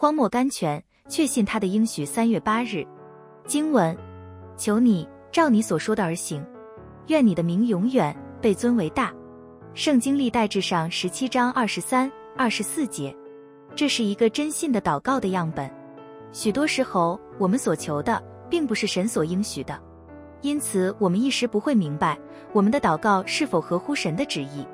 荒漠甘泉，确信他的应许。三月八日，经文：求你照你所说的而行，愿你的名永远被尊为大。圣经历代志上十七章二十三、二十四节。这是一个真信的祷告的样本。许多时候，我们所求的并不是神所应许的，因此我们一时不会明白我们的祷告是否合乎神的旨意。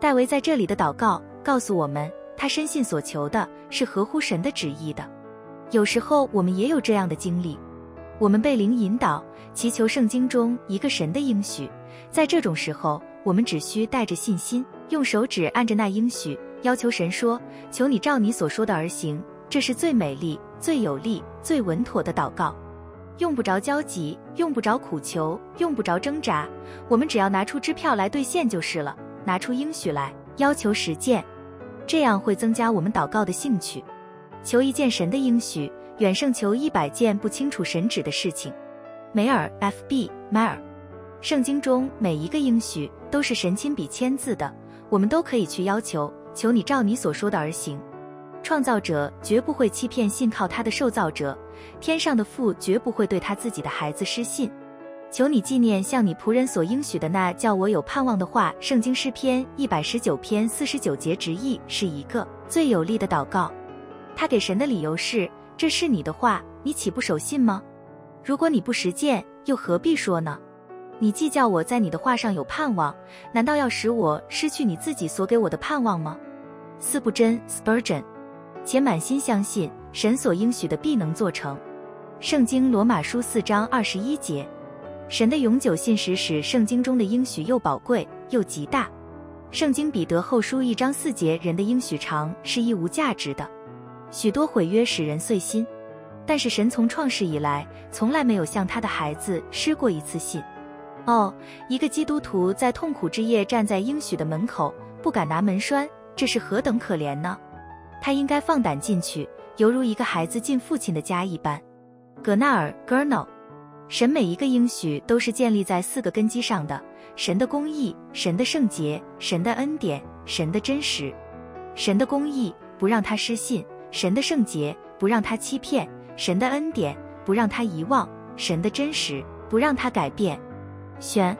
戴维在这里的祷告告诉我们，他深信所求的是合乎神的旨意的。有时候我们也有这样的经历，我们被灵引导，祈求圣经中一个神的应许。在这种时候，我们只需带着信心，用手指按着那应许。要求神说：“求你照你所说的而行。”这是最美丽、最有力、最稳妥的祷告，用不着焦急，用不着苦求，用不着挣扎。我们只要拿出支票来兑现就是了，拿出应许来要求实践，这样会增加我们祷告的兴趣。求一件神的应许，远胜求一百件不清楚神旨的事情。梅尔 F.B. 迈尔，圣经中每一个应许都是神亲笔签字的，我们都可以去要求。求你照你所说的而行，创造者绝不会欺骗信靠他的受造者，天上的父绝不会对他自己的孩子失信。求你纪念向你仆人所应许的那叫我有盼望的话。圣经诗篇一百十九篇四十九节直译是一个最有力的祷告。他给神的理由是：这是你的话，你岂不守信吗？如果你不实践，又何必说呢？你既叫我在你的话上有盼望，难道要使我失去你自己所给我的盼望吗？四不真 Spurgeon，且满心相信神所应许的必能做成。圣经罗马书四章二十一节，神的永久信实使圣经中的应许又宝贵又极大。圣经彼得后书一章四节，人的应许长是亦无价值的，许多毁约使人碎心，但是神从创世以来从来没有向他的孩子失过一次信。哦，一个基督徒在痛苦之夜站在应许的门口，不敢拿门栓，这是何等可怜呢？他应该放胆进去，犹如一个孩子进父亲的家一般。葛纳尔 （Gurnall），神每一个应许都是建立在四个根基上的：神的公义、神的圣洁、神的恩典、神的真实。神的公义不让他失信，神的圣洁不让他欺骗，神的恩典不让他遗忘，神的真实不让他改变。选。